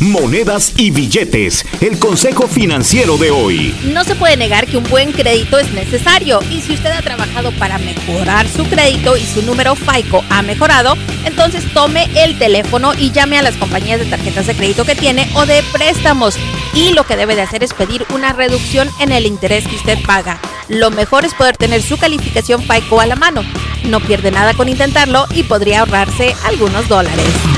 monedas y billetes. El consejo financiero de hoy. No se puede negar que un buen crédito es necesario y si usted ha trabajado para mejorar su crédito y su número FICO ha mejorado, entonces tome el teléfono y llame a las compañías de tarjetas de crédito que tiene o de préstamos. Y lo que debe de hacer es pedir una reducción en el interés que usted paga. Lo mejor es poder tener su calificación FICO a la mano. No pierde nada con intentarlo y podría ahorrarse algunos dólares.